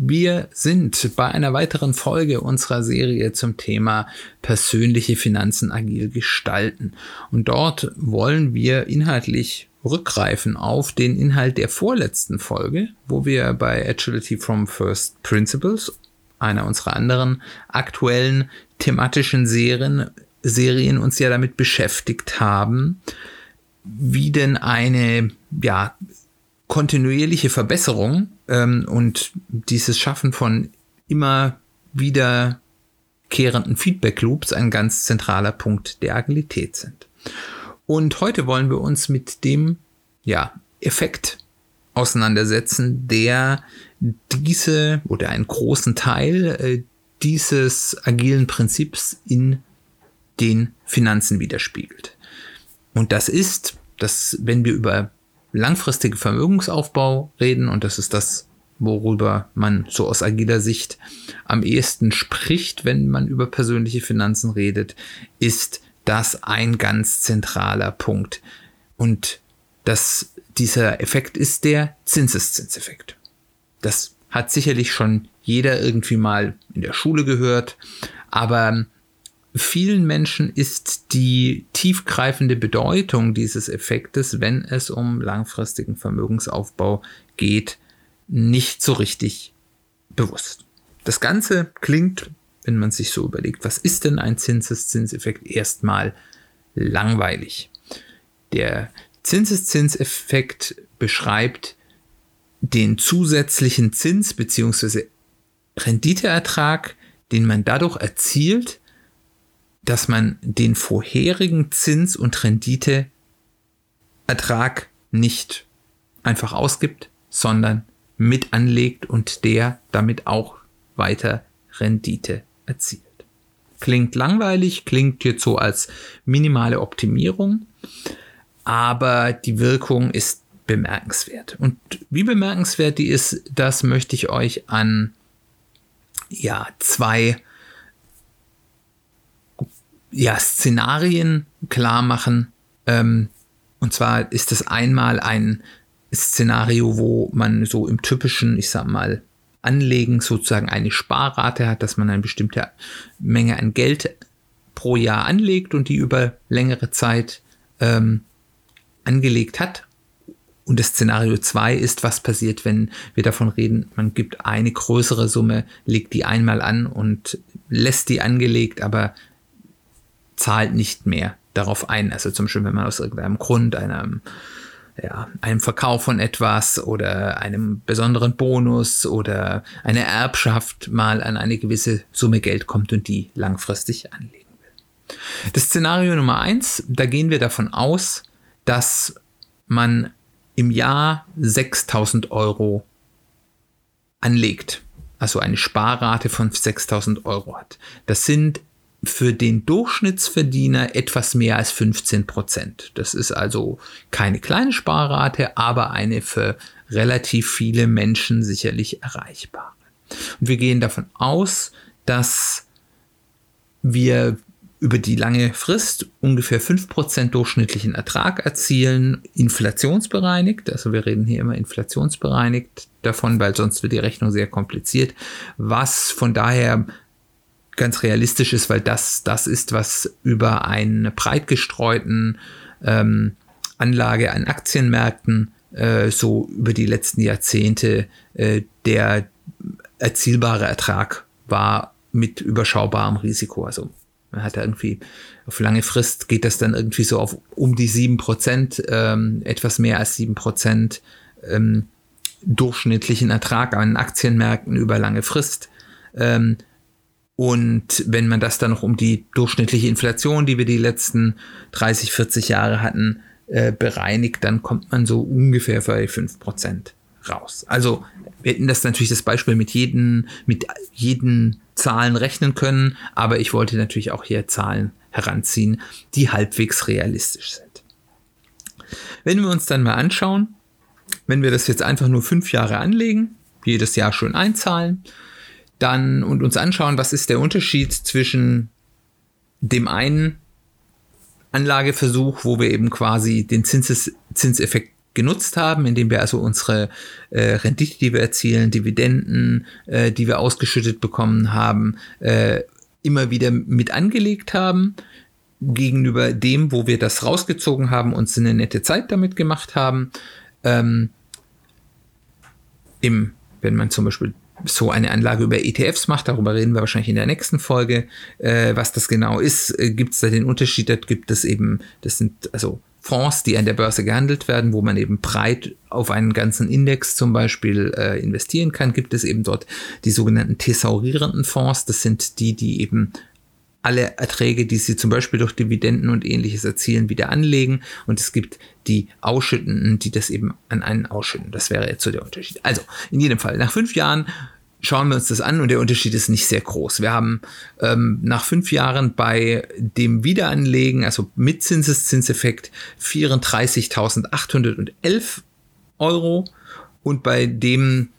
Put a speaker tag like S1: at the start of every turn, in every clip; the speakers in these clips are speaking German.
S1: Wir sind bei einer weiteren Folge unserer Serie zum Thema persönliche Finanzen agil gestalten. Und dort wollen wir inhaltlich rückgreifen auf den Inhalt der vorletzten Folge, wo wir bei Agility from First Principles, einer unserer anderen aktuellen thematischen Serien, Serien uns ja damit beschäftigt haben, wie denn eine ja, kontinuierliche Verbesserung ähm, und dieses Schaffen von immer wiederkehrenden Feedback Loops ein ganz zentraler Punkt der Agilität sind. Und heute wollen wir uns mit dem ja, Effekt auseinandersetzen, der diese oder einen großen Teil äh, dieses agilen Prinzips in den Finanzen widerspiegelt. Und das ist, dass wenn wir über langfristige Vermögensaufbau reden und das ist das, worüber man so aus agiler Sicht am ehesten spricht, wenn man über persönliche Finanzen redet, ist das ein ganz zentraler Punkt. Und das, dieser Effekt ist der Zinseszinseffekt. Das hat sicherlich schon jeder irgendwie mal in der Schule gehört, aber vielen Menschen ist die tiefgreifende Bedeutung dieses Effektes, wenn es um langfristigen Vermögensaufbau geht, nicht so richtig bewusst. Das Ganze klingt, wenn man sich so überlegt, was ist denn ein Zinseszinseffekt, erstmal langweilig. Der Zinseszinseffekt beschreibt den zusätzlichen Zins bzw. Renditeertrag, den man dadurch erzielt, dass man den vorherigen Zins- und Renditeertrag nicht einfach ausgibt, sondern mit anlegt und der damit auch weiter Rendite erzielt. Klingt langweilig, klingt jetzt so als minimale Optimierung, aber die Wirkung ist bemerkenswert. Und wie bemerkenswert die ist, das möchte ich euch an ja, zwei ja, Szenarien klar machen. Ähm, und zwar ist das einmal ein Szenario, wo man so im typischen, ich sag mal, Anlegen sozusagen eine Sparrate hat, dass man eine bestimmte Menge an Geld pro Jahr anlegt und die über längere Zeit ähm, angelegt hat. Und das Szenario 2 ist, was passiert, wenn wir davon reden, man gibt eine größere Summe, legt die einmal an und lässt die angelegt, aber zahlt nicht mehr darauf ein. Also zum Beispiel, wenn man aus irgendeinem Grund, einem, ja, einem Verkauf von etwas oder einem besonderen Bonus oder einer Erbschaft mal an eine gewisse Summe Geld kommt und die langfristig anlegen will. Das Szenario Nummer eins, da gehen wir davon aus, dass man im Jahr 6000 Euro anlegt. Also eine Sparrate von 6000 Euro hat. Das sind für den Durchschnittsverdiener etwas mehr als 15 Prozent. Das ist also keine kleine Sparrate, aber eine für relativ viele Menschen sicherlich erreichbare. Und wir gehen davon aus, dass wir über die lange Frist ungefähr 5% durchschnittlichen Ertrag erzielen, inflationsbereinigt. Also wir reden hier immer inflationsbereinigt davon, weil sonst wird die Rechnung sehr kompliziert, was von daher ganz realistisch ist, weil das das ist, was über eine breit gestreuten ähm, Anlage an Aktienmärkten äh, so über die letzten Jahrzehnte äh, der erzielbare Ertrag war mit überschaubarem Risiko. Also man hat irgendwie auf lange Frist geht das dann irgendwie so auf um die sieben Prozent, ähm, etwas mehr als sieben Prozent ähm, durchschnittlichen Ertrag an Aktienmärkten über lange Frist. Ähm, und wenn man das dann noch um die durchschnittliche Inflation, die wir die letzten 30, 40 Jahre hatten, äh, bereinigt, dann kommt man so ungefähr bei 5% raus. Also wir hätten das natürlich das Beispiel mit jeden, mit jeden Zahlen rechnen können, aber ich wollte natürlich auch hier Zahlen heranziehen, die halbwegs realistisch sind. Wenn wir uns dann mal anschauen, wenn wir das jetzt einfach nur fünf Jahre anlegen, jedes Jahr schön einzahlen, dann und uns anschauen, was ist der Unterschied zwischen dem einen Anlageversuch, wo wir eben quasi den Zinses, Zinseffekt genutzt haben, indem wir also unsere äh, Rendite, die wir erzielen, Dividenden, äh, die wir ausgeschüttet bekommen haben, äh, immer wieder mit angelegt haben, gegenüber dem, wo wir das rausgezogen haben, uns eine nette Zeit damit gemacht haben. Ähm, im, wenn man zum Beispiel so eine Anlage über ETFs macht, darüber reden wir wahrscheinlich in der nächsten Folge, äh, was das genau ist. Äh, gibt es da den Unterschied? Da gibt es eben, das sind also Fonds, die an der Börse gehandelt werden, wo man eben breit auf einen ganzen Index zum Beispiel äh, investieren kann, gibt es eben dort die sogenannten thesaurierenden Fonds. Das sind die, die eben alle Erträge, die sie zum Beispiel durch Dividenden und ähnliches erzielen, wieder anlegen. Und es gibt die Ausschüttenden, die das eben an einen ausschütten. Das wäre jetzt so der Unterschied. Also, in jedem Fall, nach fünf Jahren schauen wir uns das an und der Unterschied ist nicht sehr groß. Wir haben ähm, nach fünf Jahren bei dem Wiederanlegen, also mit Zinseszinseffekt, 34.811 Euro und bei dem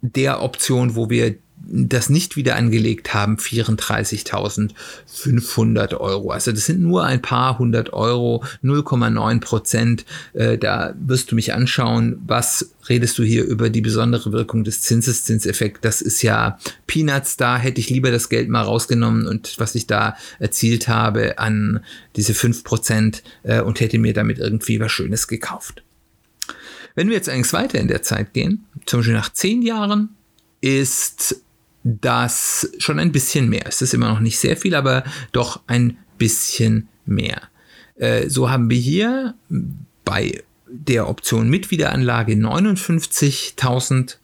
S1: der Option, wo wir das nicht wieder angelegt haben, 34.500 Euro. Also das sind nur ein paar hundert Euro, 0,9 Prozent. Äh, da wirst du mich anschauen, was redest du hier über die besondere Wirkung des Zinseszinseffekts. Das ist ja Peanuts, da hätte ich lieber das Geld mal rausgenommen und was ich da erzielt habe an diese 5 Prozent äh, und hätte mir damit irgendwie was Schönes gekauft. Wenn wir jetzt eigentlich weiter in der Zeit gehen, zum Beispiel nach zehn Jahren, ist das schon ein bisschen mehr. Es ist immer noch nicht sehr viel, aber doch ein bisschen mehr. Äh, so haben wir hier bei der Option mit Wiederanlage 59.000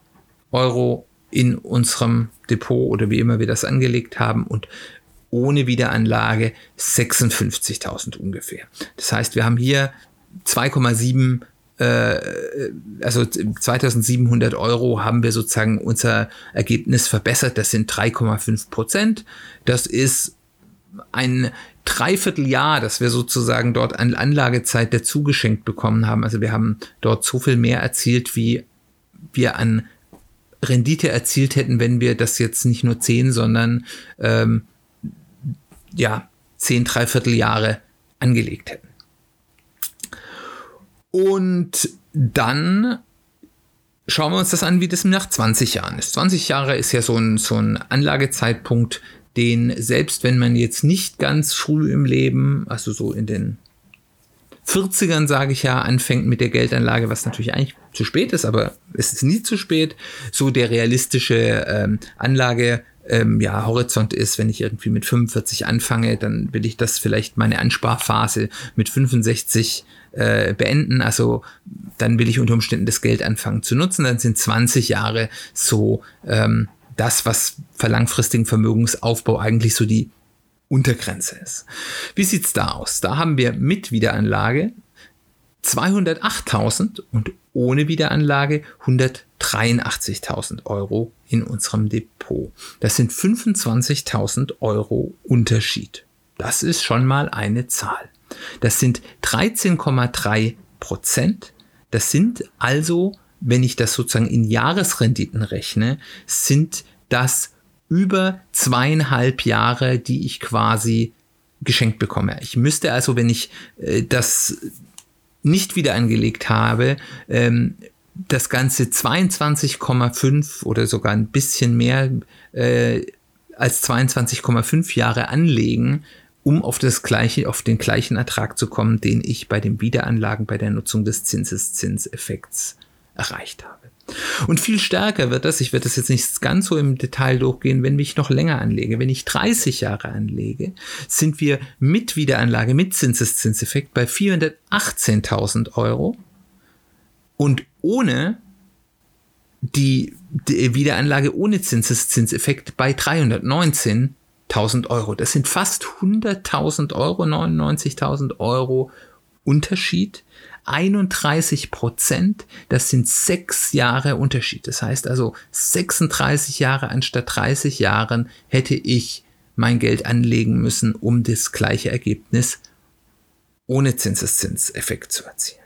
S1: Euro in unserem Depot oder wie immer wir das angelegt haben und ohne Wiederanlage 56.000 ungefähr. Das heißt, wir haben hier 2,7 äh, also 2700 Euro haben wir sozusagen unser Ergebnis verbessert. Das sind 3,5 Prozent. Das ist ein Dreivierteljahr, das wir sozusagen dort an Anlagezeit dazu geschenkt bekommen haben. Also wir haben dort so viel mehr erzielt, wie wir an Rendite erzielt hätten, wenn wir das jetzt nicht nur 10, sondern ähm, ja, 10 Dreivierteljahre angelegt hätten. Und dann schauen wir uns das an, wie das nach 20 Jahren ist. 20 Jahre ist ja so ein, so ein Anlagezeitpunkt, den selbst wenn man jetzt nicht ganz früh im Leben, also so in den 40ern, sage ich ja, anfängt mit der Geldanlage, was natürlich eigentlich zu spät ist, aber es ist nie zu spät, so der realistische ähm, Anlage ähm, ja, Horizont ist, wenn ich irgendwie mit 45 anfange, dann will ich das vielleicht meine Ansparphase mit 65 äh, beenden. Also dann will ich unter Umständen das Geld anfangen zu nutzen. Dann sind 20 Jahre so ähm, das, was für langfristigen Vermögensaufbau eigentlich so die Untergrenze ist. Wie sieht's da aus? Da haben wir mit Wiederanlage 208.000 und ohne Wiederanlage 183.000 Euro in unserem Depot. Das sind 25.000 Euro Unterschied. Das ist schon mal eine Zahl. Das sind 13,3 Prozent. Das sind also, wenn ich das sozusagen in Jahresrenditen rechne, sind das über zweieinhalb Jahre, die ich quasi geschenkt bekomme. Ich müsste also, wenn ich äh, das nicht wieder angelegt habe, ähm, das Ganze 22,5 oder sogar ein bisschen mehr äh, als 22,5 Jahre anlegen, um auf das gleiche, auf den gleichen Ertrag zu kommen, den ich bei den Wiederanlagen bei der Nutzung des Zinseszinseffekts erreicht habe. Und viel stärker wird das, ich werde das jetzt nicht ganz so im Detail durchgehen, wenn ich noch länger anlege. Wenn ich 30 Jahre anlege, sind wir mit Wiederanlage, mit Zinseszinseffekt bei 418.000 Euro und ohne die, die Wiederanlage ohne Zinseszinseffekt bei 319 1000 Euro. Das sind fast 100.000 Euro, 99.000 Euro Unterschied. 31 Prozent, das sind sechs Jahre Unterschied. Das heißt also 36 Jahre anstatt 30 Jahren hätte ich mein Geld anlegen müssen, um das gleiche Ergebnis ohne Zinseszinseffekt zu erzielen.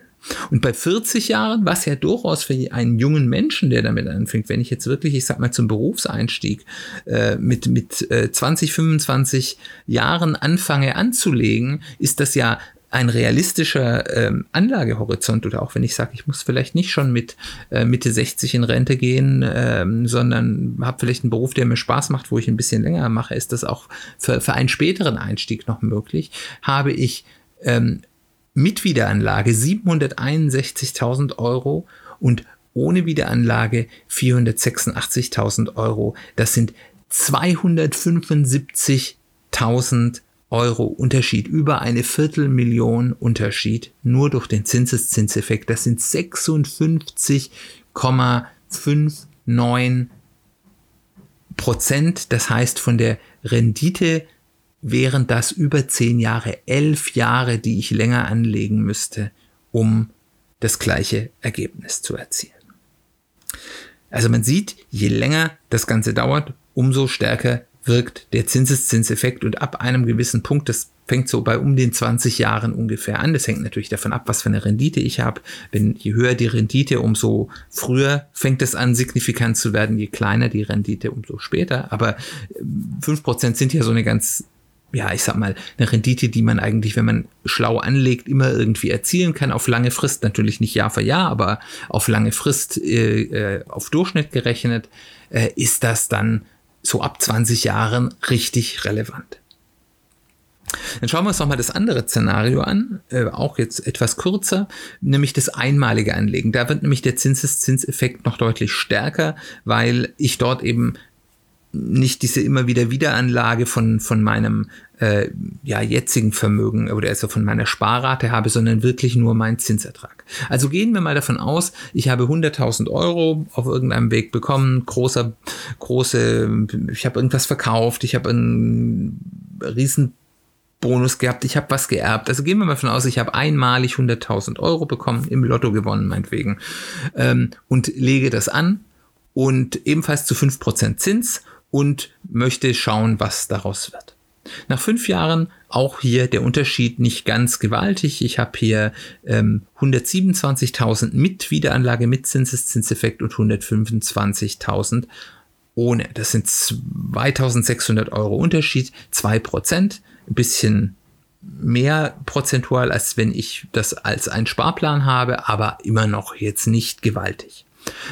S1: Und bei 40 Jahren, was ja durchaus für einen jungen Menschen, der damit anfängt, wenn ich jetzt wirklich, ich sag mal, zum Berufseinstieg äh, mit, mit äh, 20, 25 Jahren anfange anzulegen, ist das ja ein realistischer ähm, Anlagehorizont oder auch wenn ich sage, ich muss vielleicht nicht schon mit äh, Mitte 60 in Rente gehen, ähm, sondern habe vielleicht einen Beruf, der mir Spaß macht, wo ich ein bisschen länger mache, ist das auch für, für einen späteren Einstieg noch möglich, habe ich ähm, mit Wiederanlage 761.000 Euro und ohne Wiederanlage 486.000 Euro. Das sind 275.000 Euro Unterschied, über eine Viertelmillion Unterschied, nur durch den Zinseszinseffekt. Das sind 56,59 Prozent. Das heißt, von der Rendite wären das über zehn Jahre, elf Jahre, die ich länger anlegen müsste, um das gleiche Ergebnis zu erzielen. Also man sieht, je länger das Ganze dauert, umso stärker wirkt der Zinseszinseffekt und ab einem gewissen Punkt, das fängt so bei um den 20 Jahren ungefähr an. Das hängt natürlich davon ab, was für eine Rendite ich habe. Wenn je höher die Rendite, umso früher fängt es an, signifikant zu werden. Je kleiner die Rendite, umso später. Aber fünf Prozent sind ja so eine ganz ja, ich sag mal, eine Rendite, die man eigentlich, wenn man schlau anlegt, immer irgendwie erzielen kann. Auf lange Frist natürlich nicht Jahr für Jahr, aber auf lange Frist äh, äh auf Durchschnitt gerechnet, äh, ist das dann so ab 20 Jahren richtig relevant. Dann schauen wir uns nochmal das andere Szenario an, äh, auch jetzt etwas kürzer, nämlich das einmalige Anlegen. Da wird nämlich der Zinseszinseffekt noch deutlich stärker, weil ich dort eben nicht diese immer wieder Wiederanlage von, von meinem äh, ja, jetzigen Vermögen oder also von meiner Sparrate habe, sondern wirklich nur meinen Zinsertrag. Also gehen wir mal davon aus, ich habe 100.000 Euro auf irgendeinem Weg bekommen, großer, große, ich habe irgendwas verkauft, ich habe einen riesen Bonus gehabt, ich habe was geerbt. Also gehen wir mal davon aus, ich habe einmalig 100.000 Euro bekommen, im Lotto gewonnen meinetwegen, ähm, und lege das an und ebenfalls zu 5% Zins und möchte schauen, was daraus wird. Nach fünf Jahren auch hier der Unterschied nicht ganz gewaltig. Ich habe hier ähm, 127.000 mit Wiederanlage mit Zinseszinseffekt und 125.000 ohne. Das sind 2600 Euro Unterschied, 2%, ein bisschen mehr prozentual, als wenn ich das als einen Sparplan habe, aber immer noch jetzt nicht gewaltig.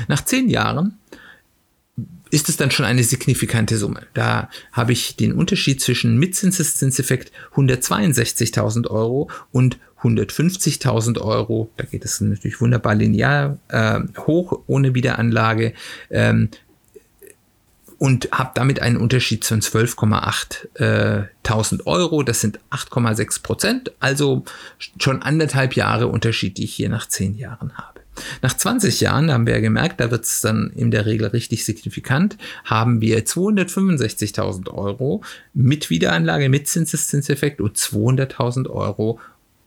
S1: Nach zehn Jahren ist es dann schon eine signifikante Summe. Da habe ich den Unterschied zwischen mit Zinseszinseffekt 162.000 Euro und 150.000 Euro. Da geht es natürlich wunderbar linear äh, hoch ohne Wiederanlage. Ähm, und habe damit einen Unterschied von 12,8 äh, Euro. Das sind 8,6 Prozent, also schon anderthalb Jahre Unterschied, die ich hier nach zehn Jahren habe. Nach 20 Jahren haben wir ja gemerkt, da wird es dann in der Regel richtig signifikant, haben wir 265.000 Euro mit Wiederanlage, mit Zinseszinseffekt und 200.000 Euro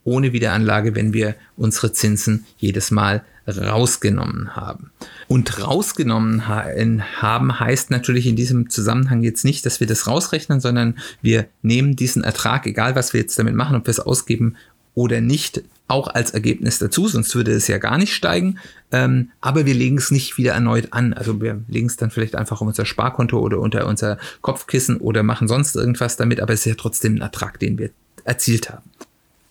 S1: ohne Wiederanlage, wenn wir unsere Zinsen jedes Mal rausgenommen haben. Und rausgenommen haben heißt natürlich in diesem Zusammenhang jetzt nicht, dass wir das rausrechnen, sondern wir nehmen diesen Ertrag, egal was wir jetzt damit machen, ob wir es ausgeben oder nicht, auch als Ergebnis dazu, sonst würde es ja gar nicht steigen. Ähm, aber wir legen es nicht wieder erneut an. Also wir legen es dann vielleicht einfach auf unser Sparkonto oder unter unser Kopfkissen oder machen sonst irgendwas damit, aber es ist ja trotzdem ein Ertrag, den wir erzielt haben.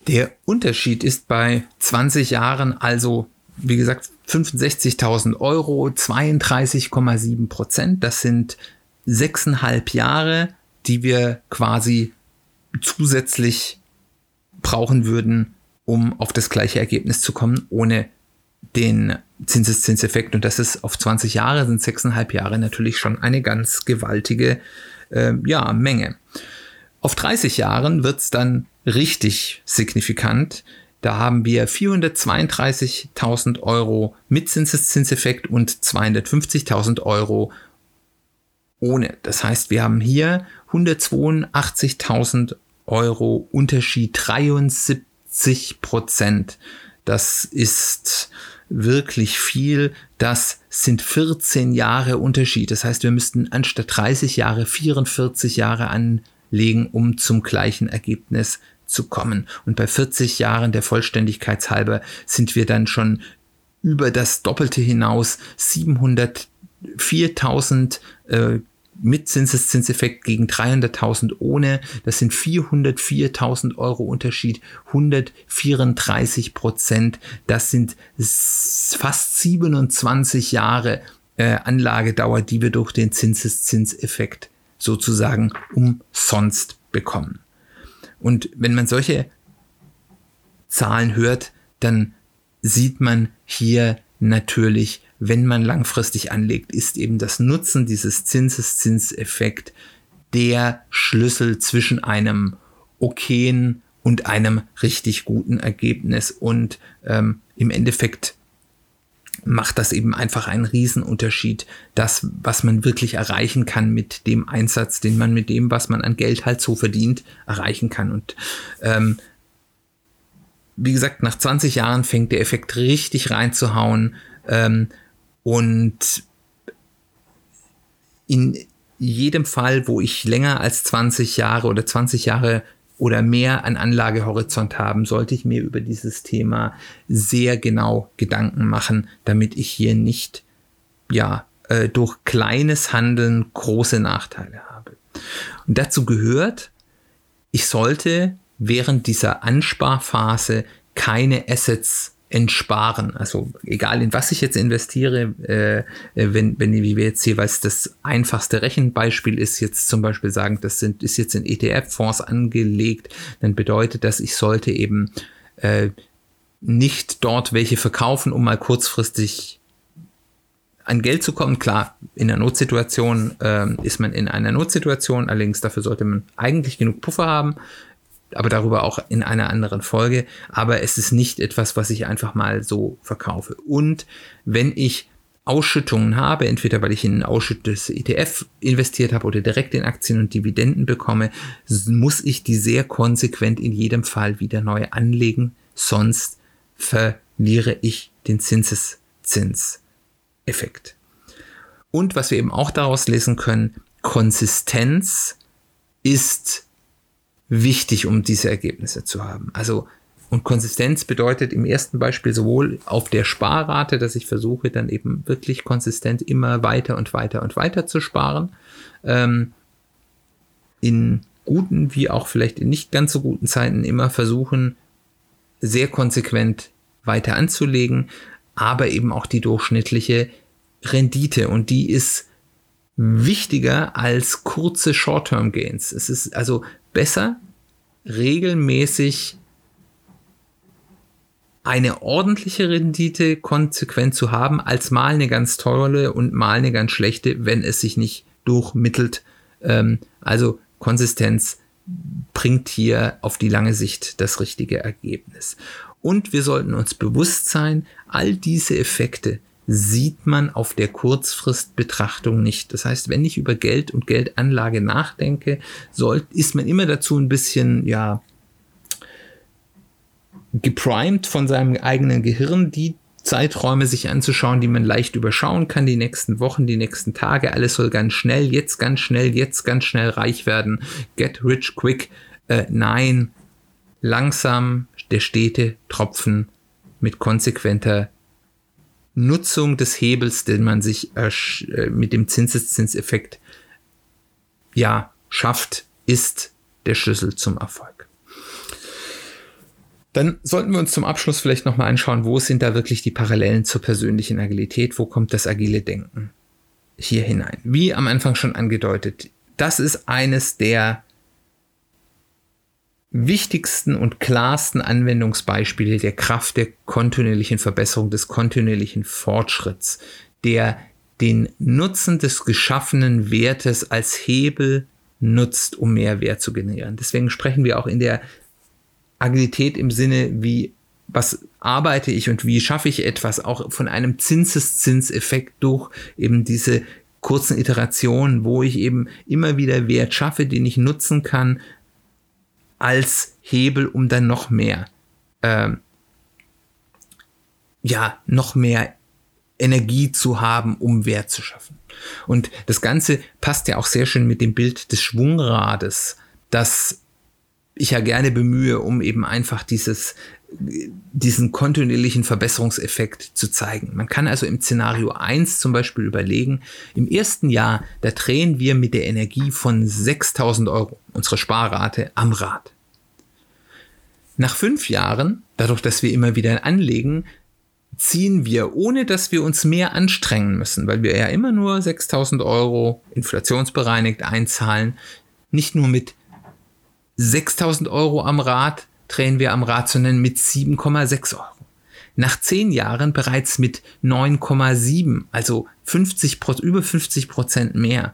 S1: Der Unterschied ist bei 20 Jahren also, wie gesagt, 65.000 Euro, 32,7 Prozent. Das sind sechseinhalb Jahre, die wir quasi zusätzlich brauchen würden, um auf das gleiche Ergebnis zu kommen, ohne den Zinseszinseffekt. Und das ist auf 20 Jahre, sind sechseinhalb Jahre natürlich schon eine ganz gewaltige äh, ja, Menge. Auf 30 Jahren wird es dann richtig signifikant. Da haben wir 432.000 Euro mit Zinseszinseffekt und 250.000 Euro ohne. Das heißt, wir haben hier 182.000 Euro Unterschied, 73 Prozent. Das ist wirklich viel. Das sind 14 Jahre Unterschied. Das heißt, wir müssten anstatt 30 Jahre 44 Jahre anlegen, um zum gleichen Ergebnis zu kommen. Und bei 40 Jahren der Vollständigkeit halber sind wir dann schon über das Doppelte hinaus 704.000 äh, mit Zinseszinseffekt gegen 300.000 ohne. Das sind 404.000 Euro Unterschied, 134 Prozent. Das sind fast 27 Jahre äh, Anlagedauer, die wir durch den Zinseszinseffekt sozusagen umsonst bekommen. Und wenn man solche Zahlen hört, dann sieht man hier natürlich wenn man langfristig anlegt, ist eben das Nutzen dieses Zinseszinseffekt der Schlüssel zwischen einem okayen und einem richtig guten Ergebnis. Und ähm, im Endeffekt macht das eben einfach einen Riesenunterschied, das, was man wirklich erreichen kann mit dem Einsatz, den man mit dem, was man an Geld halt so verdient, erreichen kann. Und ähm, wie gesagt, nach 20 Jahren fängt der Effekt richtig reinzuhauen. Ähm, und in jedem Fall, wo ich länger als 20 Jahre oder 20 Jahre oder mehr an Anlagehorizont haben, sollte ich mir über dieses Thema sehr genau Gedanken machen, damit ich hier nicht ja äh, durch kleines Handeln große Nachteile habe. Und dazu gehört, ich sollte während dieser Ansparphase keine Assets entsparen. Also egal in was ich jetzt investiere, äh, wenn, wenn wie wir jetzt jeweils das einfachste Rechenbeispiel ist, jetzt zum Beispiel sagen, das sind, ist jetzt in ETF-Fonds angelegt, dann bedeutet das, ich sollte eben äh, nicht dort welche verkaufen, um mal kurzfristig an Geld zu kommen. Klar, in einer Notsituation äh, ist man in einer Notsituation, allerdings dafür sollte man eigentlich genug Puffer haben aber darüber auch in einer anderen Folge. Aber es ist nicht etwas, was ich einfach mal so verkaufe. Und wenn ich Ausschüttungen habe, entweder weil ich in ein ausschüttetes ETF investiert habe oder direkt in Aktien und Dividenden bekomme, muss ich die sehr konsequent in jedem Fall wieder neu anlegen, sonst verliere ich den Zinseszinseffekt. Und was wir eben auch daraus lesen können, Konsistenz ist wichtig, um diese Ergebnisse zu haben. Also und Konsistenz bedeutet im ersten Beispiel sowohl auf der Sparrate, dass ich versuche dann eben wirklich konsistent immer weiter und weiter und weiter zu sparen. Ähm, in guten wie auch vielleicht in nicht ganz so guten Zeiten immer versuchen, sehr konsequent weiter anzulegen, aber eben auch die durchschnittliche Rendite und die ist wichtiger als kurze Short-Term-Gains. Es ist also besser, regelmäßig eine ordentliche Rendite konsequent zu haben, als mal eine ganz tolle und mal eine ganz schlechte, wenn es sich nicht durchmittelt. Ähm, also Konsistenz bringt hier auf die lange Sicht das richtige Ergebnis. Und wir sollten uns bewusst sein, all diese Effekte sieht man auf der Kurzfristbetrachtung nicht. Das heißt, wenn ich über Geld und Geldanlage nachdenke, soll, ist man immer dazu ein bisschen, ja, geprimed von seinem eigenen Gehirn, die Zeiträume sich anzuschauen, die man leicht überschauen kann, die nächsten Wochen, die nächsten Tage. Alles soll ganz schnell, jetzt ganz schnell, jetzt ganz schnell reich werden. Get rich quick. Äh, nein, langsam der stete Tropfen mit konsequenter Nutzung des Hebels, den man sich äh, mit dem Zinseszinseffekt ja schafft, ist der Schlüssel zum Erfolg. Dann sollten wir uns zum Abschluss vielleicht nochmal anschauen, wo sind da wirklich die Parallelen zur persönlichen Agilität, wo kommt das agile Denken hier hinein. Wie am Anfang schon angedeutet, das ist eines der wichtigsten und klarsten Anwendungsbeispiele der Kraft der kontinuierlichen Verbesserung, des kontinuierlichen Fortschritts, der den Nutzen des geschaffenen Wertes als Hebel nutzt, um mehr Wert zu generieren. Deswegen sprechen wir auch in der Agilität im Sinne, wie was arbeite ich und wie schaffe ich etwas, auch von einem Zinseszinseffekt durch eben diese kurzen Iterationen, wo ich eben immer wieder Wert schaffe, den ich nutzen kann, als Hebel, um dann noch mehr ähm, ja, noch mehr Energie zu haben, um Wert zu schaffen. Und das Ganze passt ja auch sehr schön mit dem Bild des Schwungrades, das ich ja gerne bemühe, um eben einfach dieses, diesen kontinuierlichen Verbesserungseffekt zu zeigen. Man kann also im Szenario 1 zum Beispiel überlegen, im ersten Jahr, da drehen wir mit der Energie von 6000 Euro unsere Sparrate am Rad. Nach fünf Jahren, dadurch, dass wir immer wieder anlegen, ziehen wir, ohne dass wir uns mehr anstrengen müssen, weil wir ja immer nur 6000 Euro inflationsbereinigt einzahlen, nicht nur mit 6000 Euro am Rad drehen wir am Rad, sondern mit 7,6 Euro. Nach zehn Jahren bereits mit 9,7, also 50, über 50 Prozent mehr.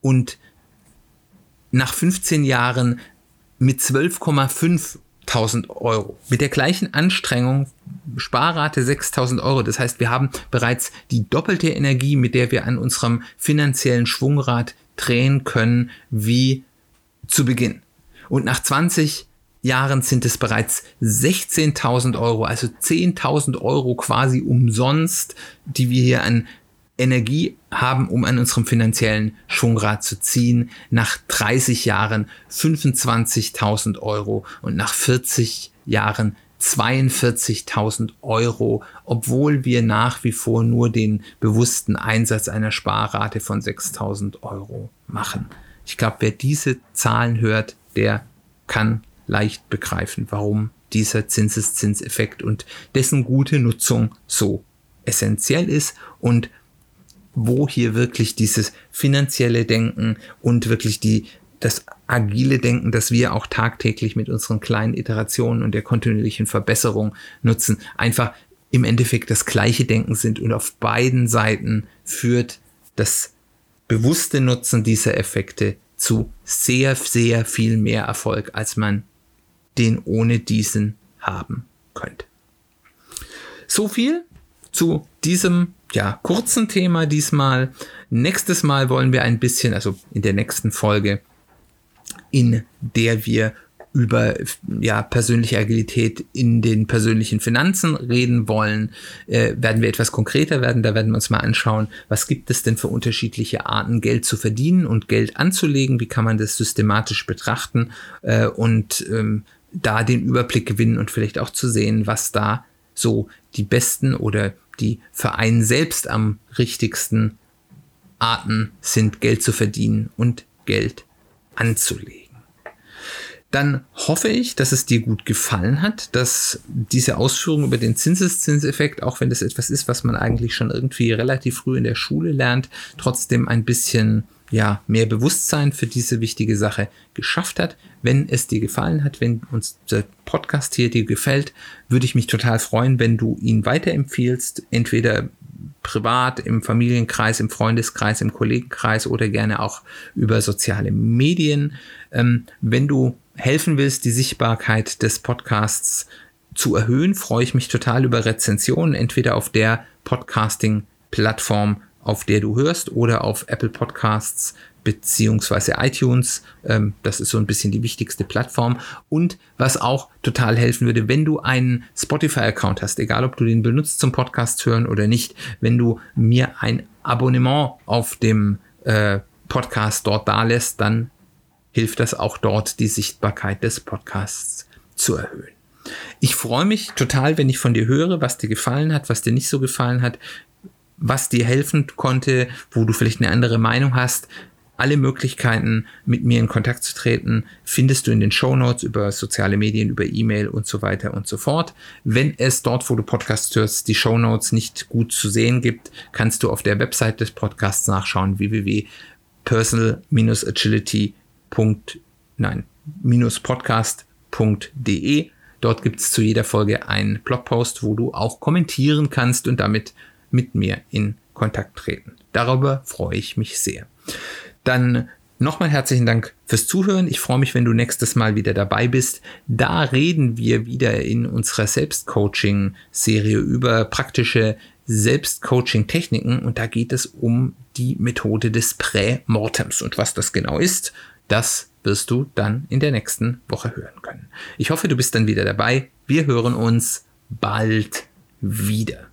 S1: Und nach 15 Jahren mit 12,5 1000 Euro. Mit der gleichen Anstrengung, Sparrate 6000 Euro. Das heißt, wir haben bereits die doppelte Energie, mit der wir an unserem finanziellen Schwungrad drehen können, wie zu Beginn. Und nach 20 Jahren sind es bereits 16.000 Euro, also 10.000 Euro quasi umsonst, die wir hier an Energie haben, um an unserem finanziellen Schwungrad zu ziehen. Nach 30 Jahren 25.000 Euro und nach 40 Jahren 42.000 Euro, obwohl wir nach wie vor nur den bewussten Einsatz einer Sparrate von 6.000 Euro machen. Ich glaube, wer diese Zahlen hört, der kann leicht begreifen, warum dieser Zinseszinseffekt und dessen gute Nutzung so essentiell ist und wo hier wirklich dieses finanzielle Denken und wirklich die, das agile Denken, das wir auch tagtäglich mit unseren kleinen Iterationen und der kontinuierlichen Verbesserung nutzen, einfach im Endeffekt das gleiche Denken sind und auf beiden Seiten führt das bewusste Nutzen dieser Effekte zu sehr, sehr viel mehr Erfolg, als man den ohne diesen haben könnte. So viel zu diesem ja, kurzen Thema diesmal. Nächstes Mal wollen wir ein bisschen, also in der nächsten Folge, in der wir über ja, persönliche Agilität in den persönlichen Finanzen reden wollen, äh, werden wir etwas konkreter werden. Da werden wir uns mal anschauen, was gibt es denn für unterschiedliche Arten, Geld zu verdienen und Geld anzulegen, wie kann man das systematisch betrachten äh, und ähm, da den Überblick gewinnen und vielleicht auch zu sehen, was da so die besten oder die für einen selbst am richtigsten Arten sind, Geld zu verdienen und Geld anzulegen. Dann hoffe ich, dass es dir gut gefallen hat, dass diese Ausführung über den Zinseszinseffekt, auch wenn das etwas ist, was man eigentlich schon irgendwie relativ früh in der Schule lernt, trotzdem ein bisschen ja, mehr Bewusstsein für diese wichtige Sache geschafft hat. Wenn es dir gefallen hat, wenn uns der Podcast hier dir gefällt, würde ich mich total freuen, wenn du ihn weiterempfiehlst, entweder privat, im Familienkreis, im Freundeskreis, im Kollegenkreis oder gerne auch über soziale Medien. Ähm, wenn du helfen willst, die Sichtbarkeit des Podcasts zu erhöhen, freue ich mich total über Rezensionen, entweder auf der Podcasting-Plattform, auf der du hörst, oder auf Apple Podcasts beziehungsweise iTunes. Ähm, das ist so ein bisschen die wichtigste Plattform. Und was auch total helfen würde, wenn du einen Spotify-Account hast, egal ob du den benutzt zum Podcast hören oder nicht, wenn du mir ein Abonnement auf dem äh, Podcast dort da lässt, dann hilft das auch dort, die Sichtbarkeit des Podcasts zu erhöhen. Ich freue mich total, wenn ich von dir höre, was dir gefallen hat, was dir nicht so gefallen hat, was dir helfen konnte, wo du vielleicht eine andere Meinung hast. Alle Möglichkeiten, mit mir in Kontakt zu treten, findest du in den Show Notes über soziale Medien, über E-Mail und so weiter und so fort. Wenn es dort, wo du Podcast hörst, die Show Notes nicht gut zu sehen gibt, kannst du auf der Website des Podcasts nachschauen, www.personal-agility.com nein, podcast.de. Dort gibt es zu jeder Folge einen Blogpost, wo du auch kommentieren kannst und damit mit mir in Kontakt treten. Darüber freue ich mich sehr. Dann nochmal herzlichen Dank fürs Zuhören. Ich freue mich, wenn du nächstes Mal wieder dabei bist. Da reden wir wieder in unserer Selbstcoaching-Serie über praktische Selbstcoaching-Techniken und da geht es um die Methode des Prämortems und was das genau ist das wirst du dann in der nächsten Woche hören können. Ich hoffe, du bist dann wieder dabei. Wir hören uns bald wieder.